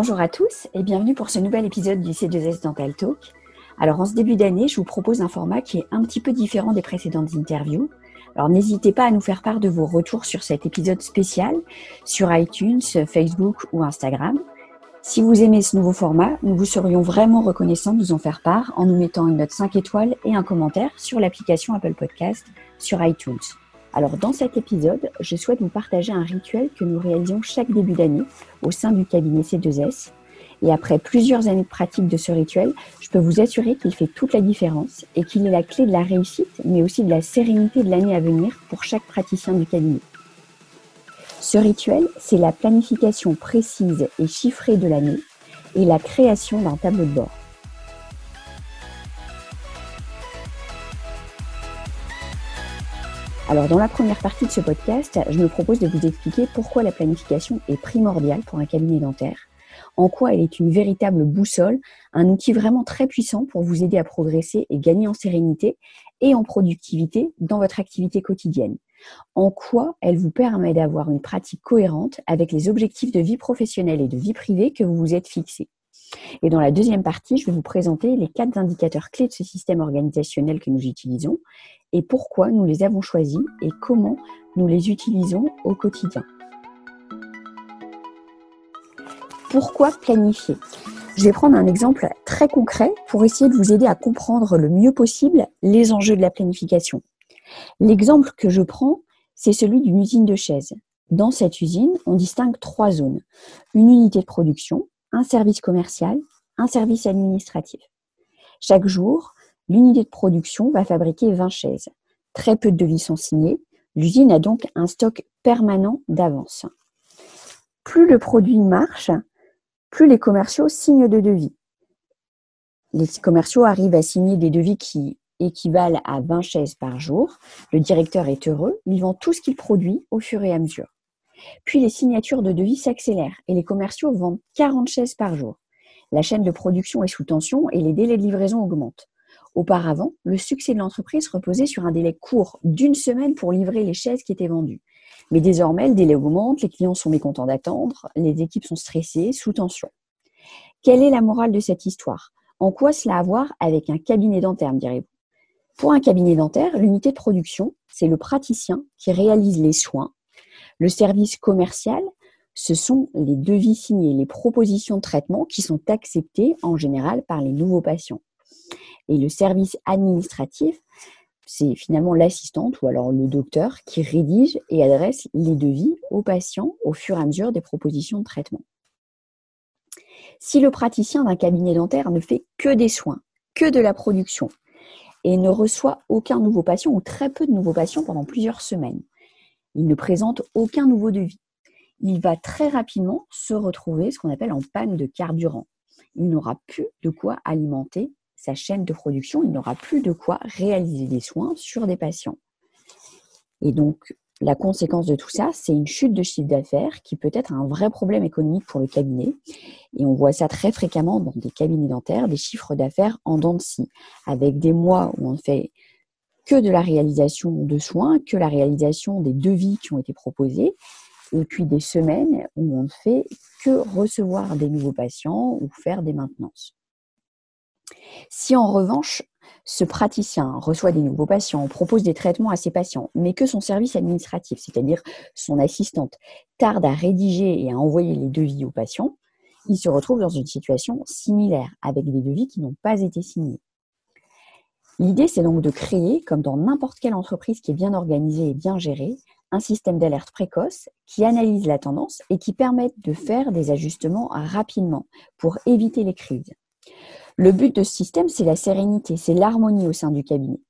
Bonjour à tous et bienvenue pour ce nouvel épisode du C2S Dental Talk. Alors en ce début d'année, je vous propose un format qui est un petit peu différent des précédentes interviews. Alors n'hésitez pas à nous faire part de vos retours sur cet épisode spécial sur iTunes, Facebook ou Instagram. Si vous aimez ce nouveau format, nous vous serions vraiment reconnaissants de nous en faire part en nous mettant une note 5 étoiles et un commentaire sur l'application Apple Podcast sur iTunes. Alors dans cet épisode, je souhaite vous partager un rituel que nous réalisons chaque début d'année au sein du cabinet C2S. Et après plusieurs années de pratique de ce rituel, je peux vous assurer qu'il fait toute la différence et qu'il est la clé de la réussite, mais aussi de la sérénité de l'année à venir pour chaque praticien du cabinet. Ce rituel, c'est la planification précise et chiffrée de l'année et la création d'un tableau de bord. Alors dans la première partie de ce podcast, je me propose de vous expliquer pourquoi la planification est primordiale pour un cabinet dentaire, en quoi elle est une véritable boussole, un outil vraiment très puissant pour vous aider à progresser et gagner en sérénité et en productivité dans votre activité quotidienne, en quoi elle vous permet d'avoir une pratique cohérente avec les objectifs de vie professionnelle et de vie privée que vous vous êtes fixés. Et dans la deuxième partie, je vais vous présenter les quatre indicateurs clés de ce système organisationnel que nous utilisons et pourquoi nous les avons choisis et comment nous les utilisons au quotidien. Pourquoi planifier? Je vais prendre un exemple très concret pour essayer de vous aider à comprendre le mieux possible les enjeux de la planification. L'exemple que je prends, c'est celui d'une usine de chaises. Dans cette usine, on distingue trois zones. Une unité de production, un service commercial, un service administratif. Chaque jour, l'unité de production va fabriquer 20 chaises. Très peu de devis sont signés. L'usine a donc un stock permanent d'avance. Plus le produit marche, plus les commerciaux signent de devis. Les commerciaux arrivent à signer des devis qui équivalent à 20 chaises par jour. Le directeur est heureux, il vend tout ce qu'il produit au fur et à mesure. Puis les signatures de devis s'accélèrent et les commerciaux vendent 40 chaises par jour. La chaîne de production est sous tension et les délais de livraison augmentent. Auparavant, le succès de l'entreprise reposait sur un délai court d'une semaine pour livrer les chaises qui étaient vendues. Mais désormais, le délai augmente, les clients sont mécontents d'attendre, les équipes sont stressées, sous tension. Quelle est la morale de cette histoire? En quoi cela a à voir avec un cabinet dentaire, me direz-vous? Pour un cabinet dentaire, l'unité de production, c'est le praticien qui réalise les soins le service commercial, ce sont les devis signés, les propositions de traitement qui sont acceptées en général par les nouveaux patients. Et le service administratif, c'est finalement l'assistante ou alors le docteur qui rédige et adresse les devis aux patients au fur et à mesure des propositions de traitement. Si le praticien d'un cabinet dentaire ne fait que des soins, que de la production, et ne reçoit aucun nouveau patient ou très peu de nouveaux patients pendant plusieurs semaines, il ne présente aucun nouveau devis. Il va très rapidement se retrouver ce qu'on appelle en panne de carburant. Il n'aura plus de quoi alimenter sa chaîne de production, il n'aura plus de quoi réaliser des soins sur des patients. Et donc, la conséquence de tout ça, c'est une chute de chiffre d'affaires qui peut être un vrai problème économique pour le cabinet. Et on voit ça très fréquemment dans des cabinets dentaires, des chiffres d'affaires en dents de avec des mois où on fait que de la réalisation de soins, que la réalisation des devis qui ont été proposés, et puis des semaines où on ne fait que recevoir des nouveaux patients ou faire des maintenances. Si en revanche, ce praticien reçoit des nouveaux patients, propose des traitements à ses patients, mais que son service administratif, c'est-à-dire son assistante, tarde à rédiger et à envoyer les devis aux patients, il se retrouve dans une situation similaire, avec des devis qui n'ont pas été signés. L'idée, c'est donc de créer, comme dans n'importe quelle entreprise qui est bien organisée et bien gérée, un système d'alerte précoce qui analyse la tendance et qui permette de faire des ajustements rapidement pour éviter les crises. Le but de ce système, c'est la sérénité, c'est l'harmonie au sein du cabinet.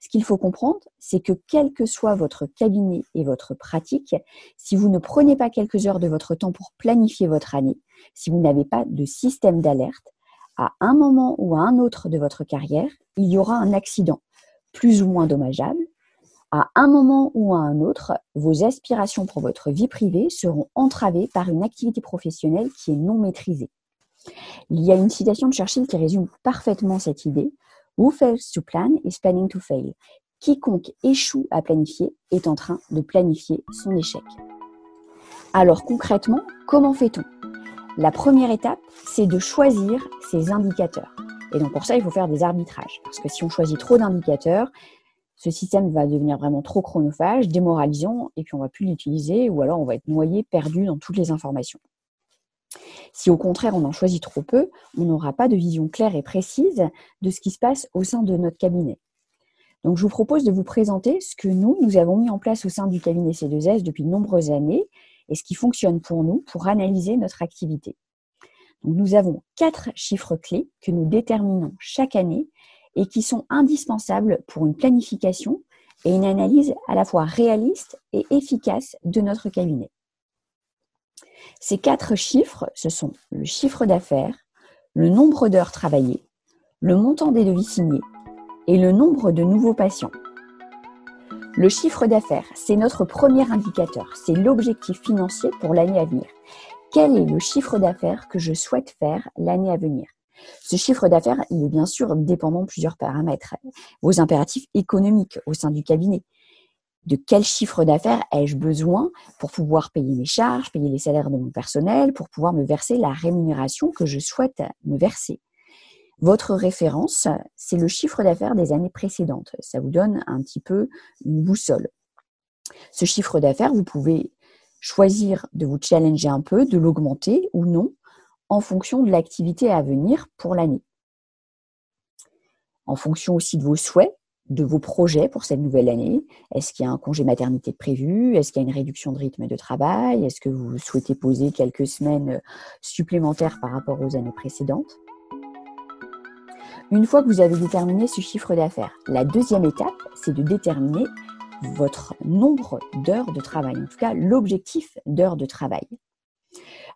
Ce qu'il faut comprendre, c'est que quel que soit votre cabinet et votre pratique, si vous ne prenez pas quelques heures de votre temps pour planifier votre année, si vous n'avez pas de système d'alerte, à un moment ou à un autre de votre carrière, il y aura un accident, plus ou moins dommageable. À un moment ou à un autre, vos aspirations pour votre vie privée seront entravées par une activité professionnelle qui est non maîtrisée. Il y a une citation de Churchill qui résume parfaitement cette idée. Who fails to plan is planning to fail. Quiconque échoue à planifier est en train de planifier son échec. Alors concrètement, comment fait-on? La première étape, c'est de choisir ces indicateurs. Et donc pour ça, il faut faire des arbitrages. Parce que si on choisit trop d'indicateurs, ce système va devenir vraiment trop chronophage, démoralisant, et puis on va plus l'utiliser, ou alors on va être noyé, perdu dans toutes les informations. Si au contraire on en choisit trop peu, on n'aura pas de vision claire et précise de ce qui se passe au sein de notre cabinet. Donc je vous propose de vous présenter ce que nous, nous avons mis en place au sein du cabinet C2S depuis de nombreuses années et ce qui fonctionne pour nous pour analyser notre activité. Nous avons quatre chiffres clés que nous déterminons chaque année et qui sont indispensables pour une planification et une analyse à la fois réaliste et efficace de notre cabinet. Ces quatre chiffres, ce sont le chiffre d'affaires, le nombre d'heures travaillées, le montant des devis signés et le nombre de nouveaux patients. Le chiffre d'affaires, c'est notre premier indicateur, c'est l'objectif financier pour l'année à venir. Quel est le chiffre d'affaires que je souhaite faire l'année à venir? Ce chiffre d'affaires, il est bien sûr dépendant de plusieurs paramètres. Vos impératifs économiques au sein du cabinet, de quel chiffre d'affaires ai-je besoin pour pouvoir payer mes charges, payer les salaires de mon personnel, pour pouvoir me verser la rémunération que je souhaite me verser? Votre référence, c'est le chiffre d'affaires des années précédentes. Ça vous donne un petit peu une boussole. Ce chiffre d'affaires, vous pouvez choisir de vous challenger un peu, de l'augmenter ou non, en fonction de l'activité à venir pour l'année. En fonction aussi de vos souhaits, de vos projets pour cette nouvelle année. Est-ce qu'il y a un congé maternité prévu? Est-ce qu'il y a une réduction de rythme de travail? Est-ce que vous souhaitez poser quelques semaines supplémentaires par rapport aux années précédentes? Une fois que vous avez déterminé ce chiffre d'affaires, la deuxième étape, c'est de déterminer votre nombre d'heures de travail, en tout cas l'objectif d'heures de travail.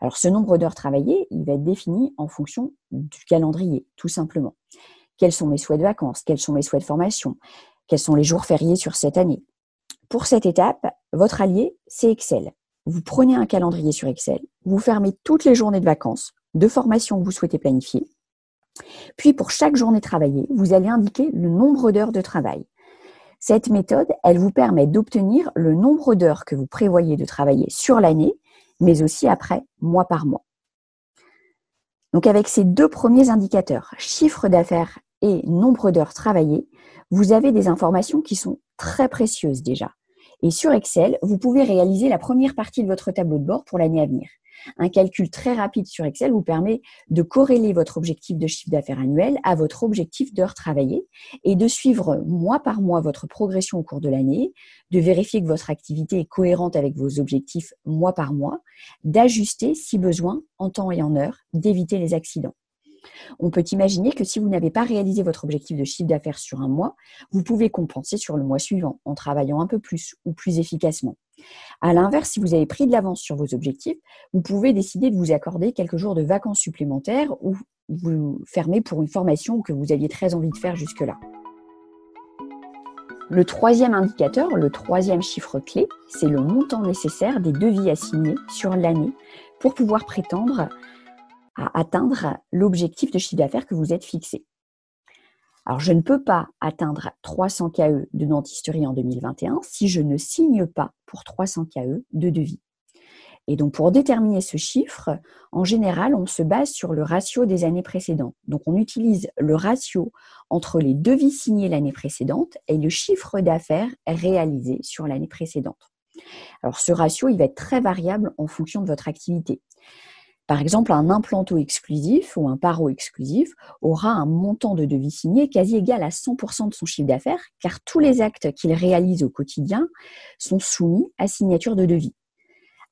Alors ce nombre d'heures travaillées, il va être défini en fonction du calendrier, tout simplement quels sont mes souhaits de vacances, quels sont mes souhaits de formation, quels sont les jours fériés sur cette année? Pour cette étape, votre allié, c'est Excel. Vous prenez un calendrier sur Excel, vous fermez toutes les journées de vacances, de formation que vous souhaitez planifier. Puis pour chaque journée travaillée, vous allez indiquer le nombre d'heures de travail. Cette méthode, elle vous permet d'obtenir le nombre d'heures que vous prévoyez de travailler sur l'année, mais aussi après, mois par mois. Donc avec ces deux premiers indicateurs, chiffre d'affaires et nombre d'heures travaillées, vous avez des informations qui sont très précieuses déjà. Et sur Excel, vous pouvez réaliser la première partie de votre tableau de bord pour l'année à venir. Un calcul très rapide sur Excel vous permet de corréler votre objectif de chiffre d'affaires annuel à votre objectif d'heures travaillées et de suivre mois par mois votre progression au cours de l'année, de vérifier que votre activité est cohérente avec vos objectifs mois par mois, d'ajuster si besoin en temps et en heure, d'éviter les accidents. On peut imaginer que si vous n'avez pas réalisé votre objectif de chiffre d'affaires sur un mois, vous pouvez compenser sur le mois suivant en travaillant un peu plus ou plus efficacement. À l'inverse, si vous avez pris de l'avance sur vos objectifs, vous pouvez décider de vous accorder quelques jours de vacances supplémentaires ou vous fermer pour une formation que vous aviez très envie de faire jusque-là. Le troisième indicateur, le troisième chiffre clé, c'est le montant nécessaire des devis assignés sur l'année pour pouvoir prétendre à atteindre l'objectif de chiffre d'affaires que vous êtes fixé. Alors, je ne peux pas atteindre 300 KE de dentisterie en 2021 si je ne signe pas pour 300 KE de devis. Et donc, pour déterminer ce chiffre, en général, on se base sur le ratio des années précédentes. Donc, on utilise le ratio entre les devis signés l'année précédente et le chiffre d'affaires réalisé sur l'année précédente. Alors, ce ratio, il va être très variable en fonction de votre activité. Par exemple, un implanto exclusif ou un paro exclusif aura un montant de devis signé quasi égal à 100% de son chiffre d'affaires, car tous les actes qu'il réalise au quotidien sont soumis à signature de devis.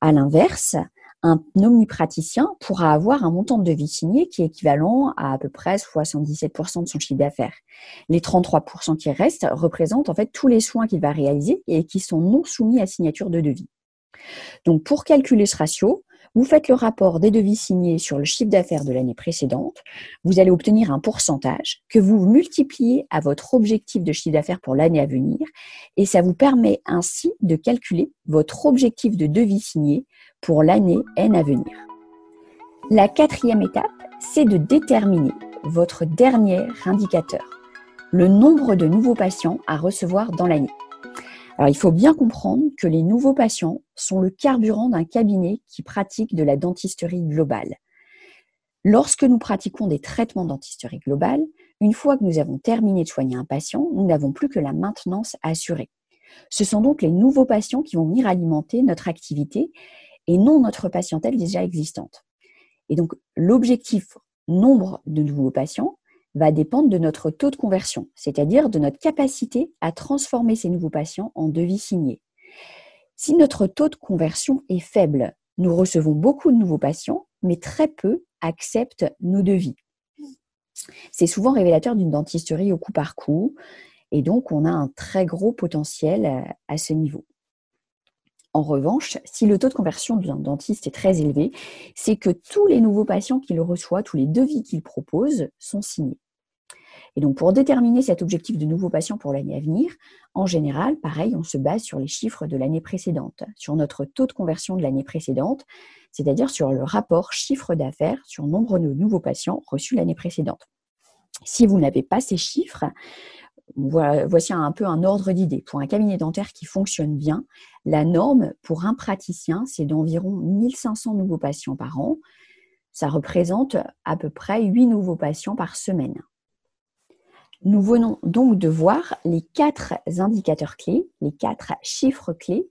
À l'inverse, un omnipraticien pourra avoir un montant de devis signé qui est équivalent à à peu près 77% de son chiffre d'affaires. Les 33% qui restent représentent en fait tous les soins qu'il va réaliser et qui sont non soumis à signature de devis. Donc pour calculer ce ratio, vous faites le rapport des devis signés sur le chiffre d'affaires de l'année précédente. Vous allez obtenir un pourcentage que vous multipliez à votre objectif de chiffre d'affaires pour l'année à venir. Et ça vous permet ainsi de calculer votre objectif de devis signé pour l'année N à venir. La quatrième étape, c'est de déterminer votre dernier indicateur, le nombre de nouveaux patients à recevoir dans l'année. Il faut bien comprendre que les nouveaux patients sont le carburant d'un cabinet qui pratique de la dentisterie globale. Lorsque nous pratiquons des traitements dentisterie globale, une fois que nous avons terminé de soigner un patient, nous n'avons plus que la maintenance à assurer. Ce sont donc les nouveaux patients qui vont venir alimenter notre activité et non notre patientèle déjà existante. Et donc, l'objectif nombre de nouveaux patients va dépendre de notre taux de conversion, c'est-à-dire de notre capacité à transformer ces nouveaux patients en devis signés. Si notre taux de conversion est faible, nous recevons beaucoup de nouveaux patients, mais très peu acceptent nos devis. C'est souvent révélateur d'une dentisterie au coup par coup, et donc on a un très gros potentiel à ce niveau. En revanche, si le taux de conversion d'un dentiste est très élevé, c'est que tous les nouveaux patients qu'il reçoit, tous les devis qu'il propose, sont signés. Et donc, pour déterminer cet objectif de nouveaux patients pour l'année à venir, en général, pareil, on se base sur les chiffres de l'année précédente, sur notre taux de conversion de l'année précédente, c'est-à-dire sur le rapport chiffre d'affaires sur nombre de nouveaux patients reçus l'année précédente. Si vous n'avez pas ces chiffres, voici un peu un ordre d'idée. Pour un cabinet dentaire qui fonctionne bien, la norme pour un praticien, c'est d'environ 1500 nouveaux patients par an. Ça représente à peu près 8 nouveaux patients par semaine. Nous venons donc de voir les quatre indicateurs clés, les quatre chiffres clés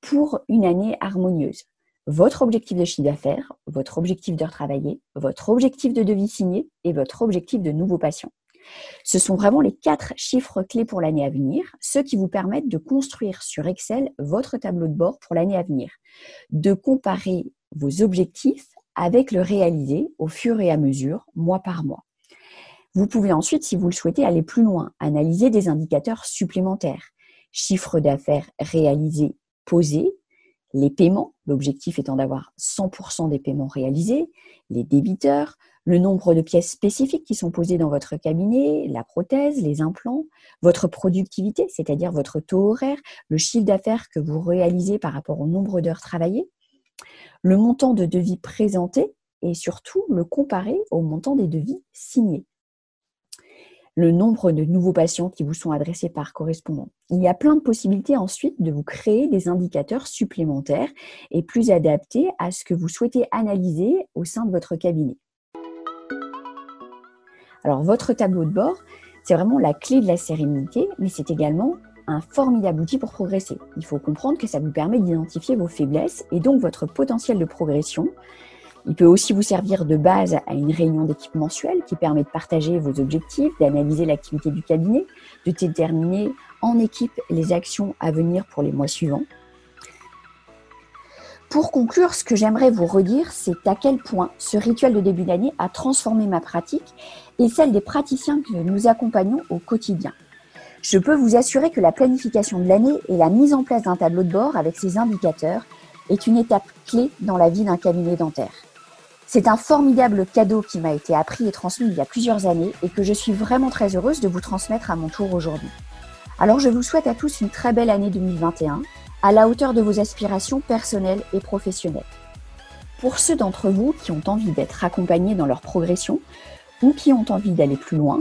pour une année harmonieuse. Votre objectif de chiffre d'affaires, votre objectif d'heures travaillées, votre objectif de devis signé et votre objectif de nouveaux patients. Ce sont vraiment les quatre chiffres clés pour l'année à venir, ceux qui vous permettent de construire sur Excel votre tableau de bord pour l'année à venir, de comparer vos objectifs avec le réalisé au fur et à mesure, mois par mois. Vous pouvez ensuite, si vous le souhaitez, aller plus loin, analyser des indicateurs supplémentaires. Chiffre d'affaires réalisé, posé, les paiements, l'objectif étant d'avoir 100% des paiements réalisés, les débiteurs, le nombre de pièces spécifiques qui sont posées dans votre cabinet, la prothèse, les implants, votre productivité, c'est-à-dire votre taux horaire, le chiffre d'affaires que vous réalisez par rapport au nombre d'heures travaillées, le montant de devis présenté et surtout le comparer au montant des devis signés le nombre de nouveaux patients qui vous sont adressés par correspondant. Il y a plein de possibilités ensuite de vous créer des indicateurs supplémentaires et plus adaptés à ce que vous souhaitez analyser au sein de votre cabinet. Alors votre tableau de bord, c'est vraiment la clé de la sérénité, mais c'est également un formidable outil pour progresser. Il faut comprendre que ça vous permet d'identifier vos faiblesses et donc votre potentiel de progression il peut aussi vous servir de base à une réunion d'équipe mensuelle qui permet de partager vos objectifs, d'analyser l'activité du cabinet, de déterminer en équipe les actions à venir pour les mois suivants. Pour conclure, ce que j'aimerais vous redire, c'est à quel point ce rituel de début d'année a transformé ma pratique et celle des praticiens que nous accompagnons au quotidien. Je peux vous assurer que la planification de l'année et la mise en place d'un tableau de bord avec ses indicateurs est une étape clé dans la vie d'un cabinet dentaire. C'est un formidable cadeau qui m'a été appris et transmis il y a plusieurs années et que je suis vraiment très heureuse de vous transmettre à mon tour aujourd'hui. Alors je vous souhaite à tous une très belle année 2021, à la hauteur de vos aspirations personnelles et professionnelles. Pour ceux d'entre vous qui ont envie d'être accompagnés dans leur progression ou qui ont envie d'aller plus loin,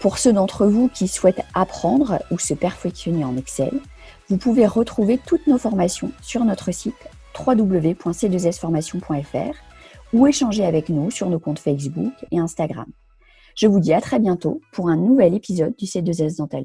pour ceux d'entre vous qui souhaitent apprendre ou se perfectionner en Excel, vous pouvez retrouver toutes nos formations sur notre site www.c2sformation.fr ou échanger avec nous sur nos comptes Facebook et Instagram. Je vous dis à très bientôt pour un nouvel épisode du C2S Dental.